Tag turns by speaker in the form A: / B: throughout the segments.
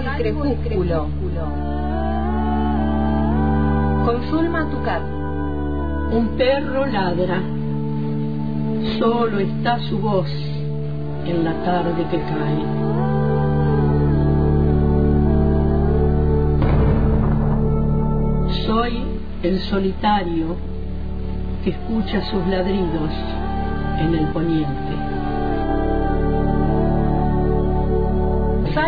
A: El crepúsculo. Con Zulma Tucat.
B: Un perro ladra. Solo está su voz en la tarde que cae. Soy el solitario que escucha sus ladridos en el poniente.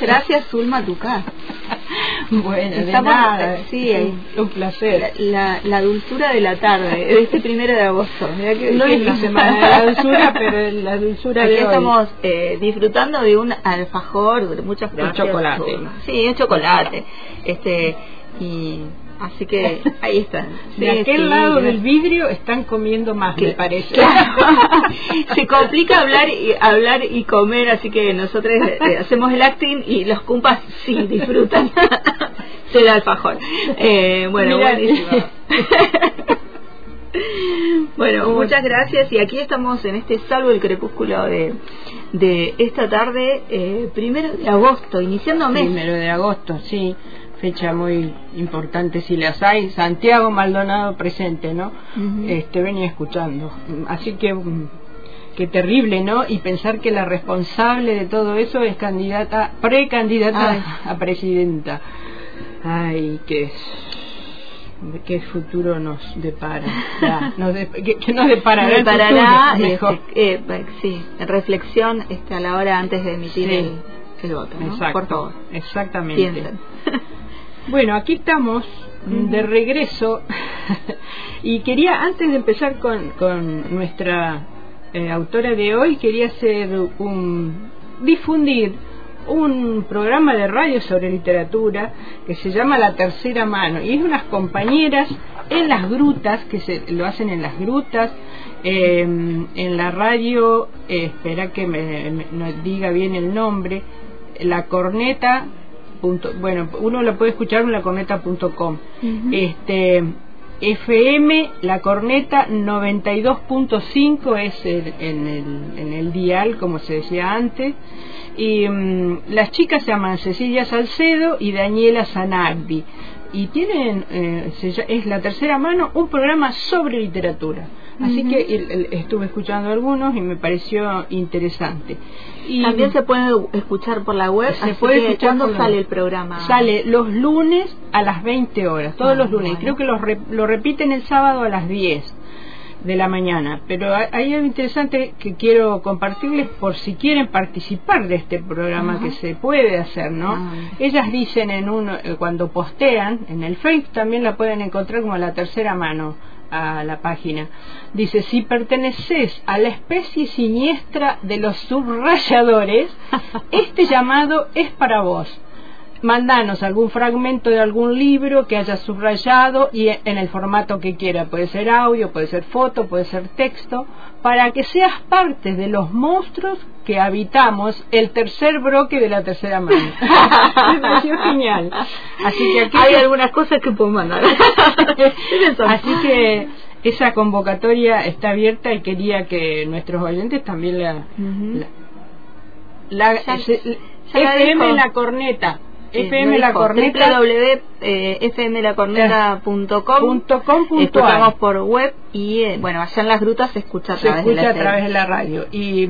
C: Muchas gracias, Zulma Tucá.
B: Bueno, de
C: Estamos-
B: nada,
C: sí,
B: un, un placer.
C: La, la dulzura de la tarde, de este primero de agosto. Que-
B: No
C: que
B: es la semana de la dulzura, pero es la dulzura
C: Aquí
B: de hoy.
C: estamos eh, disfrutando de un alfajor, muchas gracias.
B: chocolate.
C: Zulma. Sí, es chocolate. Este, y así que ahí están.
B: De
C: Sí,
B: aquel
C: sí,
B: lado del vidrio están comiendo más, me
C: Que-
B: parece.
C: Se complica hablar y hablar y comer, así que nosotros eh, hacemos el acting y los cumpas sí disfrutan del alfajor. Eh, bueno,
B: Mirá.
C: buenísimo. bueno, muchas gracias y aquí estamos en este salvo el crepúsculo de, de esta tarde, eh, primero de agosto, iniciando mes.
B: Primero de agosto, sí. Fecha muy importante si las hay. Santiago Maldonado presente, ¿no? Este venía escuchando. Así que mm, qué terrible, ¿no? Y pensar que la responsable de todo eso es candidata, precandidata
C: Ay.
B: a presidenta. Ay, qué qué futuro nos depara. Ya, nos de- que, que nos deparará,
C: Me
B: el
C: parará,
B: futuro, mejor.
C: este, eh, eh, sí, reflexión este, a la hora antes de emitir
B: Sí.
C: el, el voto, ¿no?
B: Exacto,
C: Por favor,
B: exactamente.
C: piensen.
B: Bueno, aquí estamos de regreso. Y quería, antes de empezar con, con nuestra eh, autora de hoy, quería hacer un difundir un programa de radio sobre literatura que se llama La Tercera Mano. Y es unas compañeras en las grutas, que se lo hacen en las grutas, eh, en la radio, eh, espera que me, me- diga bien el nombre, La Corneta, punto- bueno, uno lo puede escuchar en lacorneta.com. Este FM La Corneta 92.5 es el- en, el, en el dial, como se decía antes. Y mm, las chicas se llaman Cecilia Salcedo y Daniela Zanardi. Y tienen, eh, es la tercera mano, un programa sobre literatura. Así que el- el- estuve escuchando algunos y me pareció interesante. Y
C: También se puede escuchar por la web,
B: se puede
C: ¿cuándo sale el programa?
B: Sale los lunes a las 20 horas, todos
C: Ah,
B: los lunes.
C: bueno.
B: Creo que los re- lo repiten el sábado a las 10 de la mañana. Pero hay algo interesante que quiero compartirles por si quieren participar de este programa que se puede hacer, ¿no?
C: Ah.
B: Ellas dicen en un, eh, cuando postean en el Facebook también la pueden encontrar como la tercera mano a la página. Dice, si perteneces a la especie siniestra de los subrayadores, este llamado es para vos. Mandanos algún fragmento de algún libro que hayas subrayado y en el formato que quiera. Puede ser audio, puede ser foto, puede ser texto, para que seas parte de los monstruos que habitamos el tercer bloque de la tercera mano. Me pareció genial. Así que aquí
C: Hay algunas cosas que puedo mandar.
B: Así que esa convocatoria está abierta y quería que nuestros oyentes también la,
C: Ujú.
B: la, la-
C: Ya-
B: se-
C: ya la
B: FM corneta FM
C: lo
B: la corneta.
C: www.fmlacorneta.com
B: punto com. Punto
C: Escuchamos por web y eh, bueno, allá en las grutas se escucha a
B: se
C: través de
B: escucha
C: la
B: a través de la radio. Y,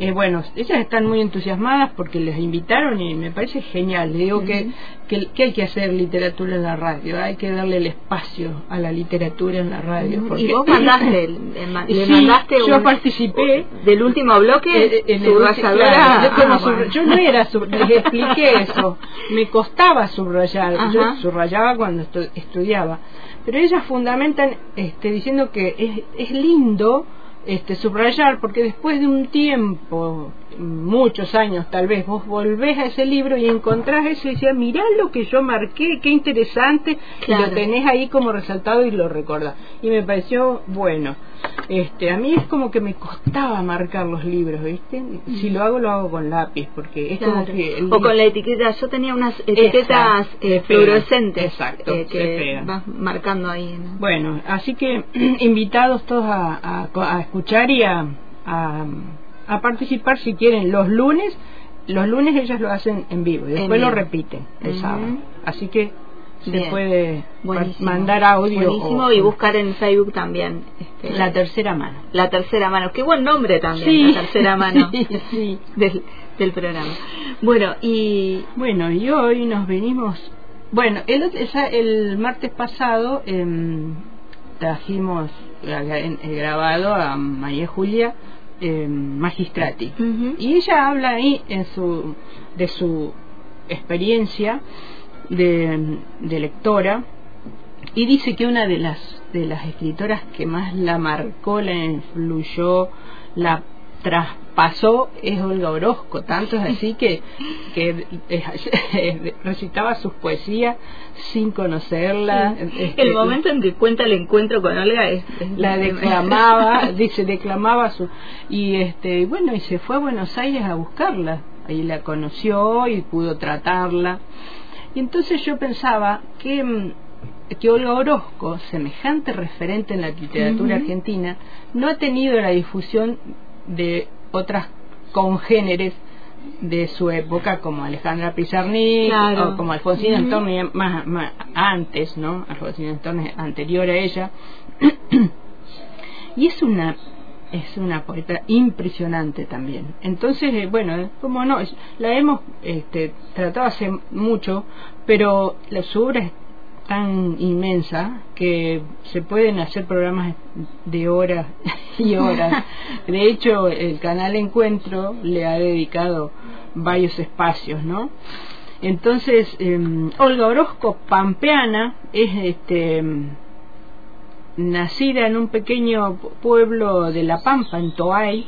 B: eh, bueno, ellas están muy entusiasmadas porque les invitaron y me parece genial. Le digo que, que, que hay que hacer literatura en la radio, hay que darle el espacio a la literatura en la radio. Porque-
C: Y vos mandaste, le, ma- le
B: Sí,
C: mandaste
B: yo participé
C: del último bloque,
B: eh, en el
C: subrayadora.
B: claro, yo,
C: Ah, bueno.
B: yo no era les expliqué eso me costaba subrayar
C: Ajá.
B: yo subrayaba cuando estu- estudiaba pero ellas fundamentan este, diciendo que es, es lindo este, subrayar porque después de un tiempo muchos años tal vez vos volvés a ese libro y encontrás eso y decías mirá lo que yo marqué qué interesante
C: Claro.
B: y lo tenés ahí como resaltado y lo recordás y me pareció bueno este a mí es como que me costaba marcar los libros viste si lo hago lo hago con lápiz porque es como que el
C: o con la etiqueta, yo tenía unas etiquetas eh, fluorescentes.
B: Exacto,
C: eh, que vas marcando ahí. ¿no?
B: Bueno, así que invitados todos a, a- a escuchar y a, a, a participar si quieren los lunes. Los lunes ellas lo hacen en vivo y después lo repiten el sábado. Así que se
C: Bien.
B: puede
C: Buenísimo.
B: mandar audio.
C: Buenísimo
B: o-
C: y buscar en Facebook también. este,
B: la tercera mano.
C: la tercera mano. Qué buen nombre también,
B: Sí.
C: la tercera mano
B: Sí, sí.
C: del, del programa. Bueno, y
B: Bueno, y hoy nos venimos. Bueno, el, el martes pasado em, trajimos eh, eh, grabado a María Julia em, Magistrati. Y ella habla ahí en su, de su experiencia de, de lectora y dice que una de las de las escritoras que más la marcó, la influyó, la traspasó es Olga Orozco, tanto es así que, que eh, recitaba sus poesías sin conocerla. este,
C: el momento en que cuenta el encuentro con Olga es, es-
B: la declamaba, dice, declamaba su y este, y bueno, y se fue a Buenos Aires a buscarla. Ahí la conoció y pudo tratarla. Y entonces yo pensaba que mm, que Olga Orozco, semejante referente en la literatura argentina, no ha tenido la difusión de otras congéneres de su época como Alejandra Pizarnik
C: Claro.
B: o como Alfonsina
C: Ujú.
B: Storni más, más antes, ¿no? Alfonsina Storni anterior a ella. y es una es una poeta impresionante también. Entonces, eh, bueno, eh, como no, la hemos este, tratado hace mucho, pero su obra es tan inmensa que se pueden hacer programas de horas y horas. De hecho, el canal Encuentro le ha dedicado varios espacios, ¿no? Entonces, eh, Olga Orozco, pampeana, es este nacida en un pequeño pueblo de La Pampa, en Toay,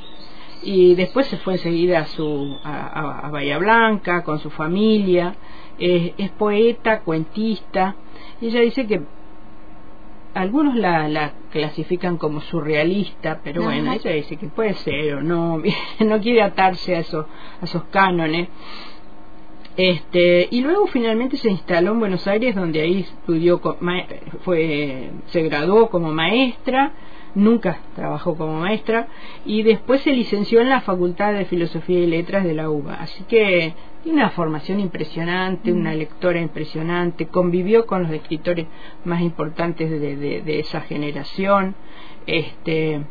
B: y después se fue enseguida a, su, a, a- a Bahía Blanca con su familia. Eh, es poeta, cuentista. Y ella dice que algunos la, la clasifican como surrealista, pero
C: Ajá.
B: bueno, ella dice que puede ser o no, no quiere atarse a esos, a esos cánones. Este, y luego finalmente se instaló en Buenos Aires, donde ahí estudió, fue, se graduó como maestra, nunca trabajó como maestra, y después se licenció en la Facultad de Filosofía y Letras de la UBA. Así que tiene una formación impresionante, una lectora impresionante, convivió con los escritores más importantes de, de- de esa generación, este,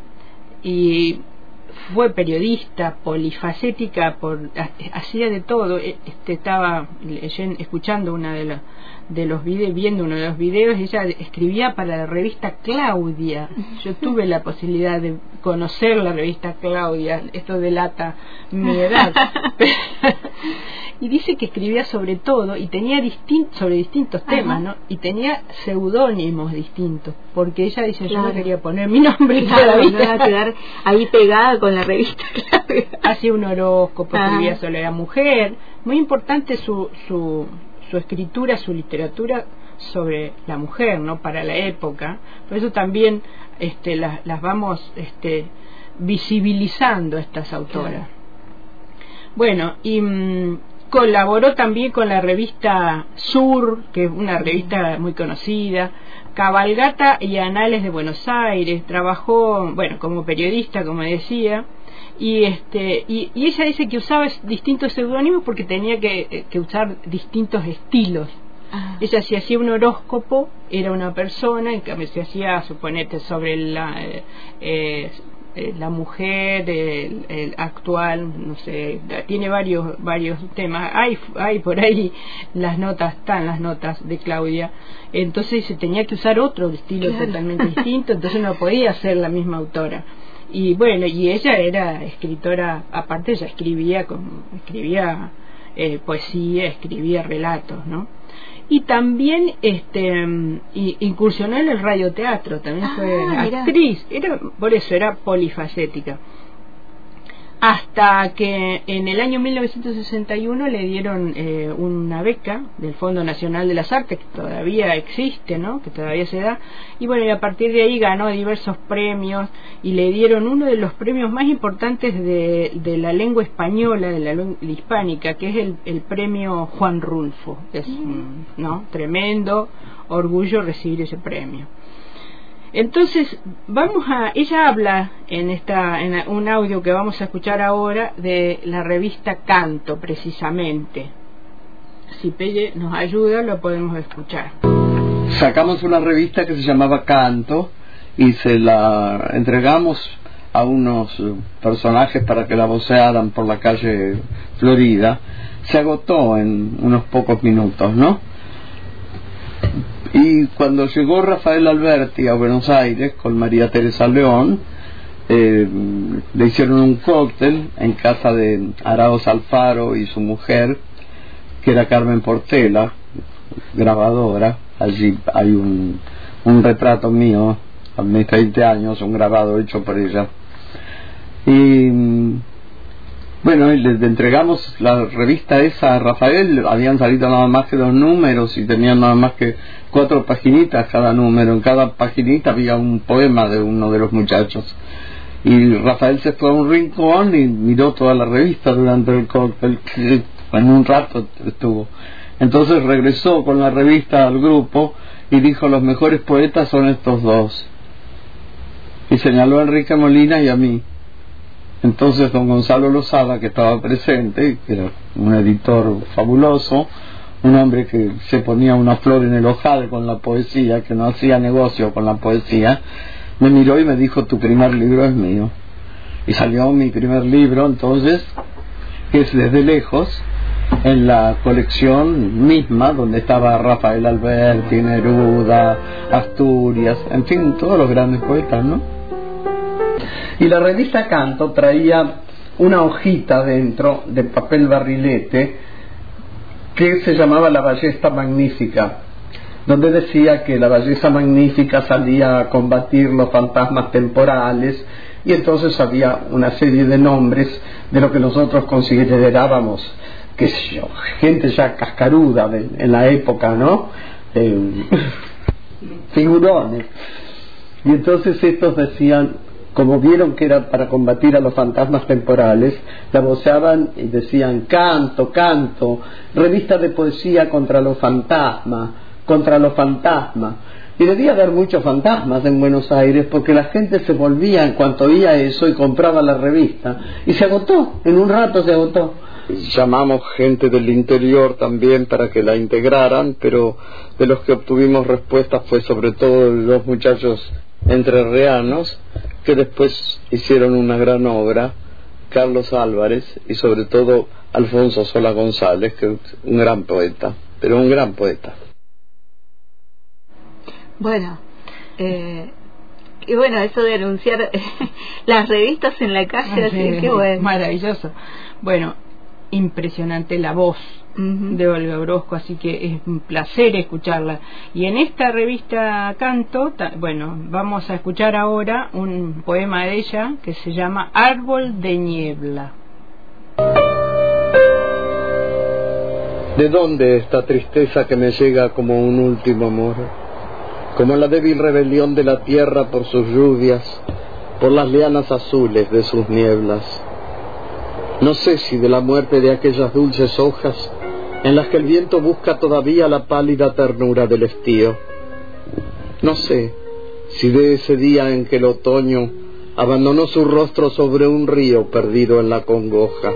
B: y fue periodista, polifacética, por, ha- hacía de todo. E- Este, estaba escuchando una de, los de los videos, viendo uno de los videos, ella escribía para la revista Claudia. Yo tuve la posibilidad de conocer la revista Claudia, esto delata mi edad. y dice que escribía sobre todo y tenía distin sobre distintos
C: Ajá.
B: temas, ¿no? Y tenía seudónimos distintos, porque ella dice, yo no quería poner mi nombre
C: Claro,
B: todavía.
C: no va a quedar ahí pegada con la revista.
B: hacía un horóscopo, escribía sobre la mujer. Muy importante su, su, su escritura, su literatura sobre la mujer, ¿no? Para la época. Por eso también este, las, las vamos este, visibilizando estas autoras.
C: Claro.
B: Bueno, y mm, colaboró también con la revista Sur, que es una revista muy conocida, Cabalgata y Anales de Buenos Aires, trabajó, bueno, como periodista, como decía, y este y, y ella dice que usaba distintos seudónimos porque tenía que, eh, que usar distintos estilos.
C: Ah.
B: Ella si hacía un horóscopo era una persona, en cambio si hacía, suponete, sobre la, eh, eh, la mujer el, el, actual no sé tiene varios varios temas hay hay por ahí las notas están las notas de Claudia entonces se tenía que usar otro estilo totalmente distinto entonces no podía ser la misma autora y bueno y ella era escritora aparte ella escribía con escribía eh, poesía escribía relatos no y también este incursionó en el radioteatro también fue
C: Ah,
B: actriz. Era por eso era polifacética hasta que en el año 1961 le dieron eh, una beca del Fondo Nacional de las Artes que todavía existe, ¿no? Que todavía se da y bueno y a partir de ahí ganó diversos premios y le dieron uno de los premios más importantes de, de la lengua española, de la lengua hispánica, que es el, el premio Juan Rulfo, es mm. no tremendo orgullo recibir ese premio. Entonces, vamos a, ella habla en esta, en un audio que vamos a escuchar ahora de la revista Canto, precisamente. Si Pelle nos ayuda, lo podemos escuchar.
D: Sacamos una revista que se llamaba Canto y se la entregamos a unos personajes para que la vocearan por la calle Florida. Se agotó en unos pocos minutos, ¿no? Y cuando llegó Rafael Alberti a Buenos Aires con María Teresa León, eh, le hicieron un cóctel en casa de Araos Alfaro y su mujer, que era Carmen Portela, grabadora. Allí hay un, un retrato mío, a mis 20 años, un grabado hecho por ella. Y bueno, y le, le, entregamos la revista esa a Rafael, habían salido nada más que dos números y tenían nada más que cuatro paginitas cada número, en cada paginita había un poema de uno de los muchachos. Y Rafael se fue a un rincón y miró toda la revista durante el cóctel, en un rato estuvo. Entonces regresó con la revista al grupo y dijo, los mejores poetas son estos dos. Y señaló a Enrique Molina y a mí. Entonces don Gonzalo Lozada, que estaba presente, que era un editor fabuloso, un hombre que se ponía una flor en el ojal con la poesía, que no hacía negocio con la poesía, me miró y me dijo, tu primer libro es mío. Y salió mi primer libro, entonces, que es desde lejos, en la colección misma, donde estaba Rafael Alberti, Neruda, Asturias, en fin, todos los grandes poetas, ¿no? Y la revista Canto traía una hojita dentro de papel barrilete que se llamaba La Ballesta Magnífica, donde decía que la belleza magnífica salía a combatir los fantasmas temporales y entonces había una serie de nombres de lo que nosotros considerábamos, qué sé yo, gente ya cascaruda de, en la época, ¿no? Eh, figurones. Y entonces estos decían, como vieron que era para combatir a los fantasmas temporales, la voceaban y decían canto, canto, revista de poesía contra los fantasmas, contra los fantasmas. Y debía haber muchos fantasmas en Buenos Aires porque la gente se volvía en cuanto oía eso y compraba la revista. Y se agotó, en un rato se agotó. Llamamos gente del interior también para que la integraran, pero de los que obtuvimos respuestas fue sobre todo los muchachos entrerrianos que después hicieron una gran obra, Carlos Álvarez y sobre todo Alfonso Sola González, que es un gran poeta, pero un gran poeta.
C: Bueno, eh, y bueno, eso de anunciar las revistas en la calle,
B: Ah,
C: así
B: sí,
C: que bueno.
B: Maravilloso. Bueno, impresionante la voz de Olga Orozco, así que es un placer escucharla. Y en esta revista Canto, ta- bueno, vamos a escuchar ahora un poema de ella que se llama Árbol de Niebla.
D: ¿De dónde esta tristeza que me llega como un último amor? Como la débil rebelión de la tierra por sus lluvias, por las lianas azules de sus nieblas. No sé si de la muerte de aquellas dulces hojas en las que el viento busca todavía la pálida ternura del estío. No sé si de ese día en que el otoño abandonó su rostro sobre un río perdido en la congoja.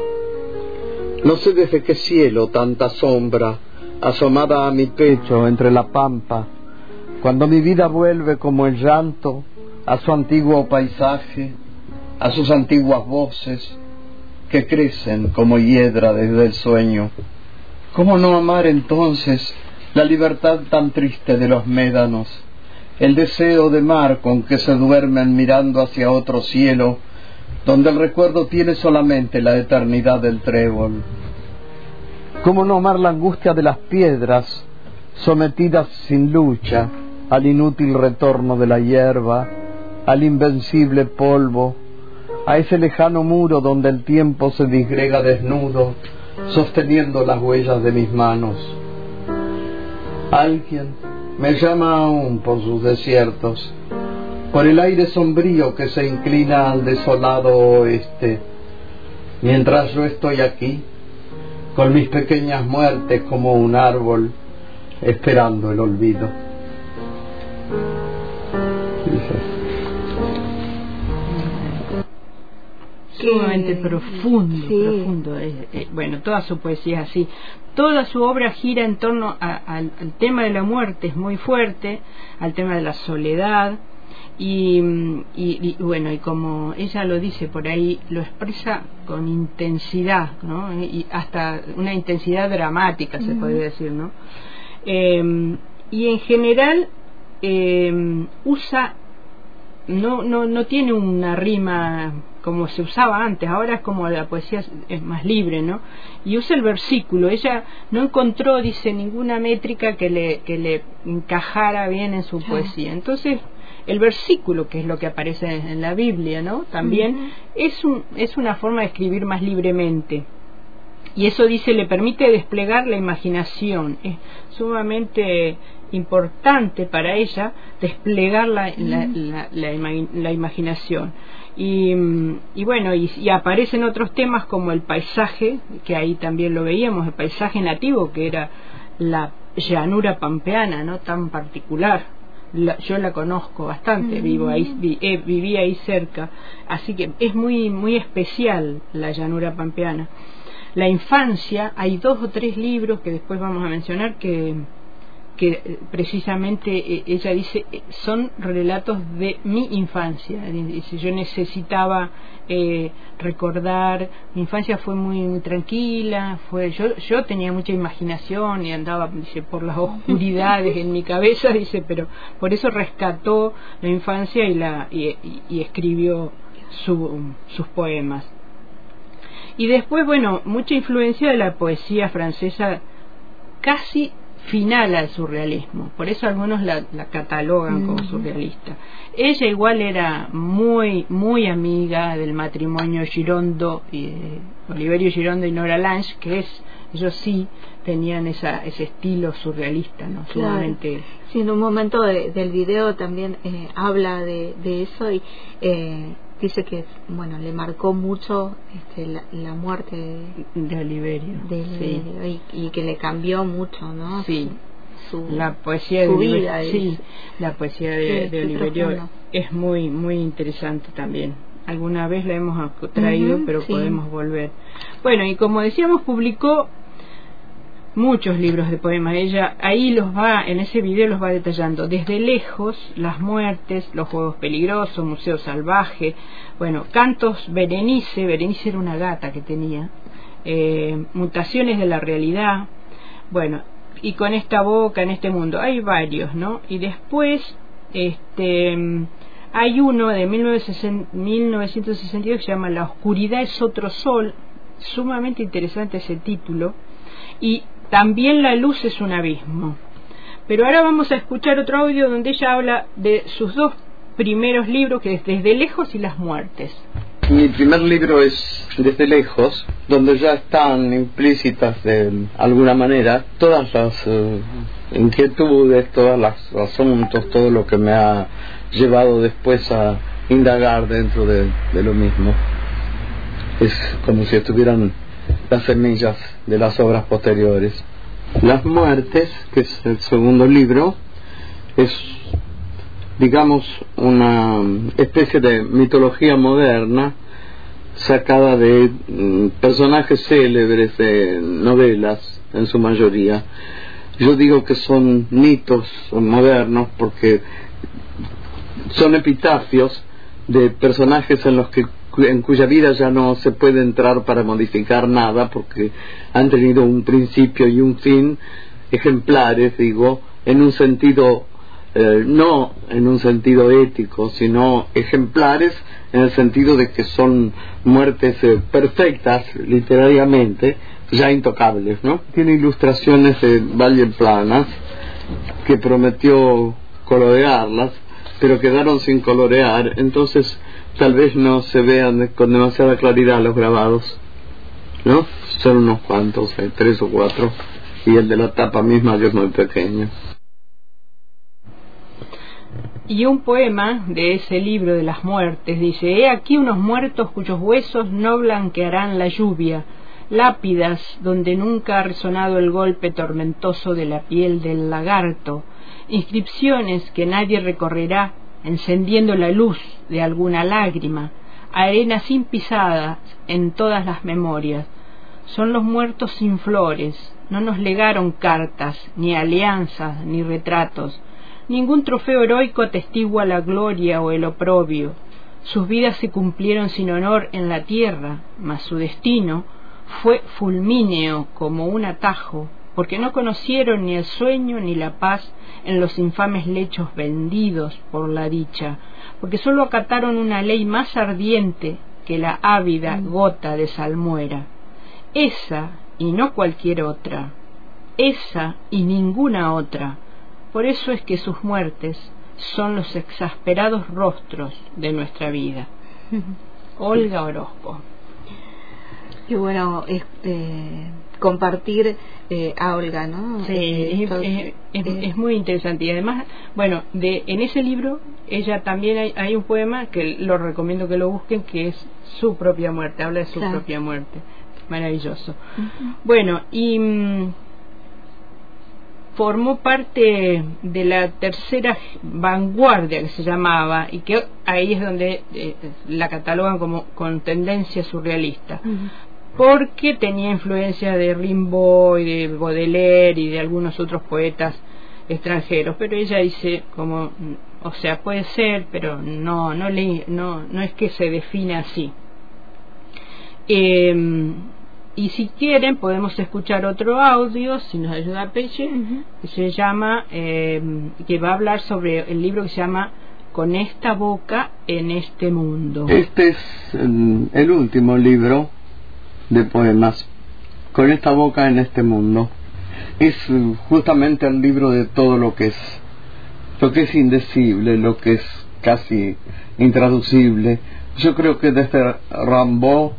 D: No sé desde qué cielo tanta sombra asomada a mi pecho entre la pampa, cuando mi vida vuelve como el llanto a su antiguo paisaje, a sus antiguas voces que crecen como hiedra desde el sueño. ¿Cómo no amar entonces la libertad tan triste de los médanos, el deseo de mar con que se duermen mirando hacia otro cielo, donde el recuerdo tiene solamente la eternidad del trébol? ¿Cómo no amar la angustia de las piedras sometidas sin lucha al inútil retorno de la hierba, al invencible polvo, a ese lejano muro donde el tiempo se disgrega desnudo, sosteniendo las huellas de mis manos. Alguien me llama aún por sus desiertos, por el aire sombrío que se inclina al desolado oeste, mientras yo estoy aquí, con mis pequeñas muertes como un árbol, esperando el olvido.
B: Sumamente profundo, profundo. bueno, toda su poesía es así. Toda su obra gira en torno al, tema de la muerte, es muy fuerte, al tema de la soledad. Y, y, bueno, y como ella lo dice por ahí, lo expresa con intensidad, ¿no? Y hasta una intensidad dramática, se podría decir, ¿no? Eh, y en general eh, usa no, no, no tiene una rima como se usaba antes, ahora es como la poesía es más libre, ¿no? Y usa el versículo, ella no encontró, dice, ninguna métrica que le, que le encajara bien en su poesía. Entonces, el versículo, que es lo que aparece en la Biblia, ¿no? También es, un, es una forma de escribir más libremente. Y eso dice, le permite desplegar la imaginación. Es sumamente importante para ella desplegar la, la, imaginación. Y, y bueno, y, aparecen otros temas como el paisaje, que ahí también lo veíamos, el paisaje nativo, que era la llanura pampeana, ¿no? Tan particular. yo la conozco bastante, vivo ahí, eh, viví ahí cerca, así que es muy, muy especial la llanura pampeana. La infancia, hay dos o tres libros que después vamos a mencionar que, que eh, precisamente eh, ella dice eh, son relatos de mi infancia. Dice, yo necesitaba recordar, mi infancia fue muy, tranquila, fue yo, yo tenía mucha imaginación y andaba dice, por las oscuridades en mi cabeza, dice, pero por eso rescató la infancia y, la, y, escribió sus poemas. Y después, bueno, mucha influencia de la poesía francesa casi final al surrealismo, por eso algunos la, catalogan como surrealista. Ella igual era muy, muy amiga del matrimonio Girondo, y, eh, Oliverio Girondo y Nora Lange, que es, ellos sí tenían esa, ese estilo surrealista, ¿no?
C: Solamente... Sí, en un momento del video también eh, habla de, de, eso y eh, dice que bueno le marcó mucho este, la, muerte
B: de, Oliverio,
C: y, que le cambió mucho no
B: sí. Su, la poesía de vida sí la poesía de, Oliverio es muy muy interesante también. Alguna vez la hemos traído pero podemos volver. Bueno y como decíamos publicó muchos libros de poemas. Ella ahí los va, en ese video los va detallando. Desde lejos, las muertes, los juegos peligrosos, Museo Salvaje, bueno, cantos Berenice, Berenice era una gata que tenía, eh, mutaciones de la realidad, bueno, y con esta boca en este mundo. Hay varios, ¿no? Y después, este. Hay uno de 1962 que se llama La oscuridad es otro sol, sumamente interesante ese título, y también la luz es un abismo. Pero ahora vamos a escuchar otro audio donde ella habla de sus dos primeros libros, que es Desde lejos y las muertes.
D: Mi primer libro es Desde lejos, donde ya están implícitas de alguna manera todas las eh, inquietudes, todos los asuntos, todo lo que me ha llevado después a indagar dentro de lo mismo. Es como si estuvieran las semillas de las obras posteriores. Las muertes, que es el segundo libro, es, digamos, una especie de mitología moderna sacada de mm, personajes célebres de novelas, en su mayoría. Yo digo que son mitos modernos porque son epitafios de personajes en los que en cuya vida ya no se puede entrar para modificar nada porque han tenido un principio y un fin ejemplares, digo, en un sentido, eh, no en un sentido ético, sino ejemplares en el sentido de que son muertes eh, perfectas, literariamente, ya intocables, ¿no? Tiene ilustraciones de Valle Planas que prometió colorearlas, pero quedaron sin colorear, entonces tal vez no se vean con demasiada claridad los grabados, ¿no? Son unos cuantos, hay tres o cuatro, y el de la tapa misma es muy pequeño.
B: Y un poema de ese libro de las muertes dice, He aquí unos muertos cuyos huesos no blanquearán la lluvia, lápidas donde nunca ha resonado el golpe tormentoso de la piel del lagarto, inscripciones que nadie recorrerá encendiendo la luz de alguna lágrima, arena sin pisadas en todas las memorias. Son los muertos sin flores, no nos legaron cartas, ni alianzas, ni retratos. Ningún trofeo heroico atestigua la gloria o el oprobio. Sus vidas se cumplieron sin honor en la tierra, mas su destino fue fulmíneo como un atajo, porque no conocieron ni el sueño ni la paz en los infames lechos vendidos por la dicha, porque sólo acataron una ley más ardiente que la ávida mm. gota de salmuera. Esa y no cualquier otra, esa y ninguna otra. Por eso es que sus muertes son los exasperados rostros de nuestra vida. Olga Orozco.
C: Qué bueno es eh, compartir eh, a Olga, ¿no?
B: Sí, eh, es, muy interesante. Y además, bueno, de en ese libro, ella también hay, un poema que lo recomiendo que lo busquen, que es Su propia muerte, habla de su propia muerte. Maravilloso. Bueno, y mm, formó parte de la tercera vanguardia que se llamaba y que ahí es donde la catalogan como con tendencia surrealista porque tenía influencia de Rimbaud y de Baudelaire y de algunos otros poetas extranjeros, pero ella dice como, o sea, puede ser, pero no, no, le, no, no es que se define así. Em, y si quieren podemos escuchar otro audio, si nos ayuda Peche, que se llama, em, que va a hablar sobre el libro que se llama Con esta boca en este mundo.
D: Este es el último libro de poemas, con esta boca en este mundo. Es justamente el libro de todo lo que es, lo que es indecible, lo que es casi intraducible. Yo creo que desde Rambo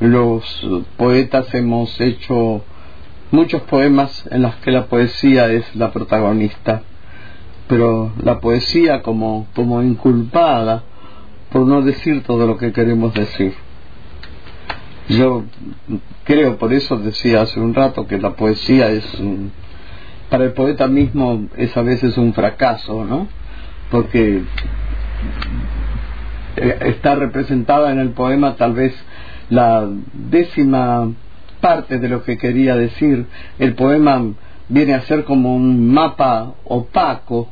D: los poetas hemos hecho muchos poemas en los que la poesía es la protagonista, pero la poesía como, como inculpada por no decir todo lo que queremos decir. Yo creo, por eso decía hace un rato que la poesía es, para el poeta mismo es a veces un fracaso, ¿no? Porque eh, está representada en el poema tal vez la décima parte de lo que quería decir. El poema viene a ser como un mapa opaco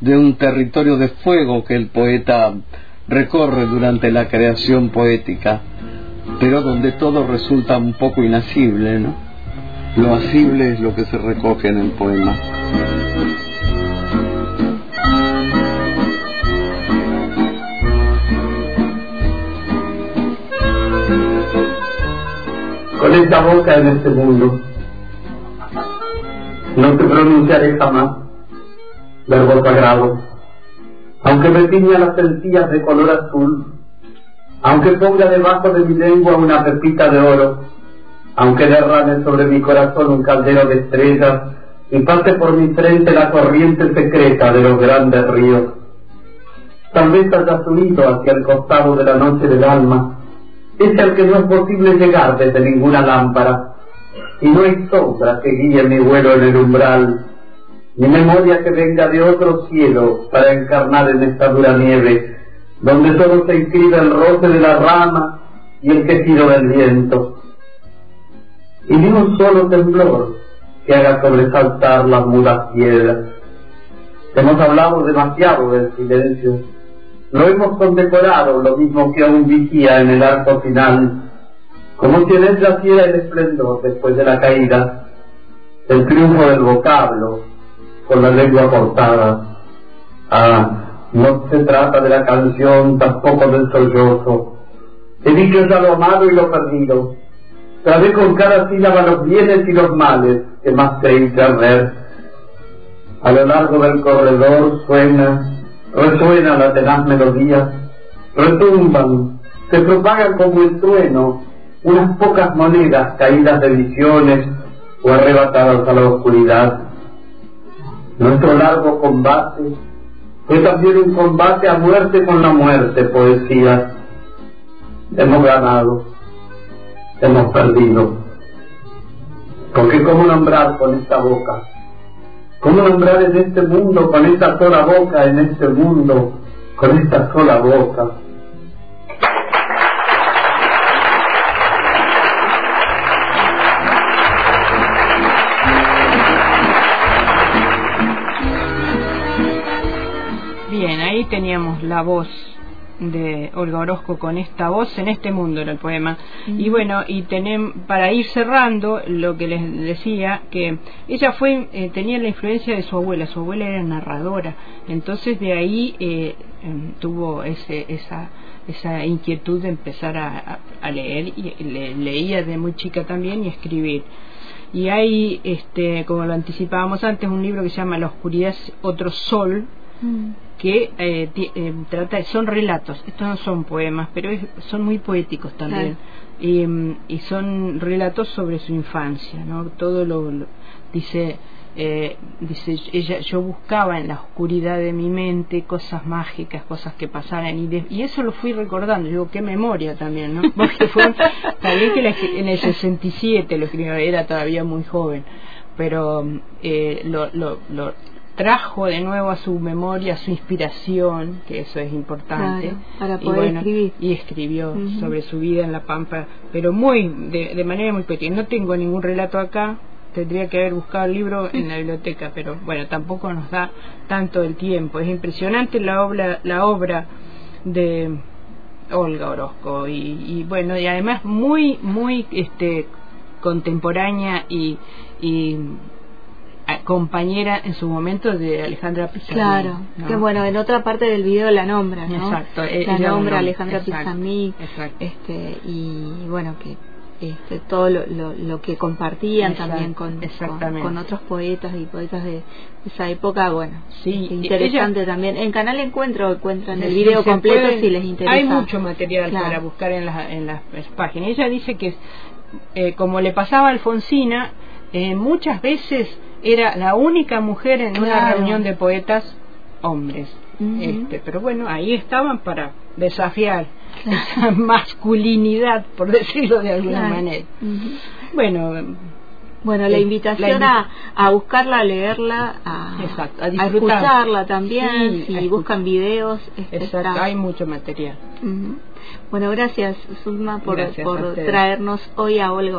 D: de un territorio de fuego que el poeta recorre durante la creación poética pero donde todo resulta un poco inasible, ¿no? Lo asible es lo que se recoge en el poema.
E: Con esta boca en este mundo, no te pronunciaré jamás verbo sagrado, aunque me tiña las sencillas de color azul aunque ponga debajo de mi lengua una pepita de oro, aunque derrame sobre mi corazón un caldero de estrellas y pase por mi frente la corriente secreta de los grandes ríos. Tal vez haya subido hacia el costado de la noche del alma, es al que no es posible llegar desde ninguna lámpara, y no hay sombra que guíe mi vuelo en el umbral, ni memoria que venga de otro cielo para encarnar en esta dura nieve donde solo se inscribe el roce de la rama y el quejido del viento. Y ni un solo temblor que haga sobresaltar las mudas piedras. Hemos hablado demasiado del silencio,
D: lo hemos condecorado lo mismo que un vigía en el arco final, como si en él yaciera el esplendor después de la caída, el triunfo del vocablo con la lengua cortada. Ah, no se trata de la canción, tampoco del sollozo. He dicho ya lo amado y lo perdido. Trabé con cada sílaba los bienes y los males que más creí ver. A lo largo del corredor suena resuena la tenaz melodía, retumban, se propagan como el trueno unas pocas monedas caídas de visiones o arrebatadas a la oscuridad. Nuestro largo combate fue también un combate a muerte con la muerte, poesía. Hemos ganado, hemos perdido. Porque cómo nombrar con esta boca ¿Cómo nombrar en este mundo con esta sola boca, en este mundo con esta sola boca?
B: Ahí teníamos la voz de Olga Orozco con esta voz en este mundo era el poema. Y bueno y tenemos para ir cerrando lo que les decía que ella fue eh, tenía la influencia de su abuela. Su abuela era narradora. Entonces de ahí eh, em, tuvo ese esa esa inquietud de empezar a, a, leer y leía de muy chica también y escribir. Y hay este como lo anticipábamos antes un libro que se llama La oscuridad es otro sol mm. que eh, eh, trata son relatos estos no son poemas pero son muy poéticos también. Y, son relatos sobre su infancia no todo lo, dice eh, dice ella yo buscaba en la oscuridad de mi mente cosas mágicas cosas que pasaran y, y eso lo fui recordando digo qué memoria también no porque fue también que en el 67 lo escribió era todavía muy joven pero eh, lo, lo, lo trajo de nuevo a su memoria su inspiración, que eso es importante,
C: para poder y, escribir.
B: y escribió sobre su vida en La Pampa, pero muy de, de manera muy pequeña. No tengo ningún relato acá, tendría que haber buscado el libro en la biblioteca, pero bueno, tampoco nos da tanto el tiempo. Es impresionante la obra, la obra de Olga Orozco y, y bueno, y además muy, muy este contemporánea y, y compañera en su momento de Alejandra Pizarnik.
C: Claro, que bueno, en otra parte del video la nombra, ¿no?
B: Exacto,
C: e- la nombra Alejandra Pizarnik, este, y bueno, que este, todo lo, lo, que compartían también con, con, otros poetas y poetas de esa época, bueno,
B: sí,
C: este, interesante también. En Canal Encuentro encuentran el video completo si les interesa.
B: Hay mucho material para buscar en, las en las páginas. Ella dice que, eh, como le pasaba a Alfonsina, eh, muchas veces era la única mujer en una reunión de poetas hombres. este, pero bueno, ahí estaban para desafiar esa masculinidad, por decirlo de alguna manera. Bueno,
C: bueno, la invitación a, a, buscarla, a leerla, a, a, escucharla también, si buscan videos.
B: Este, hay mucho material.
C: Bueno, gracias, Suma, por, por traernos hoy a Olga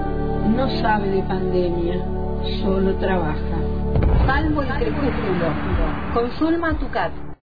B: no sabe de pandemia, solo trabaja.
A: Salvo el crepúsculo. Con Zulma Tucat.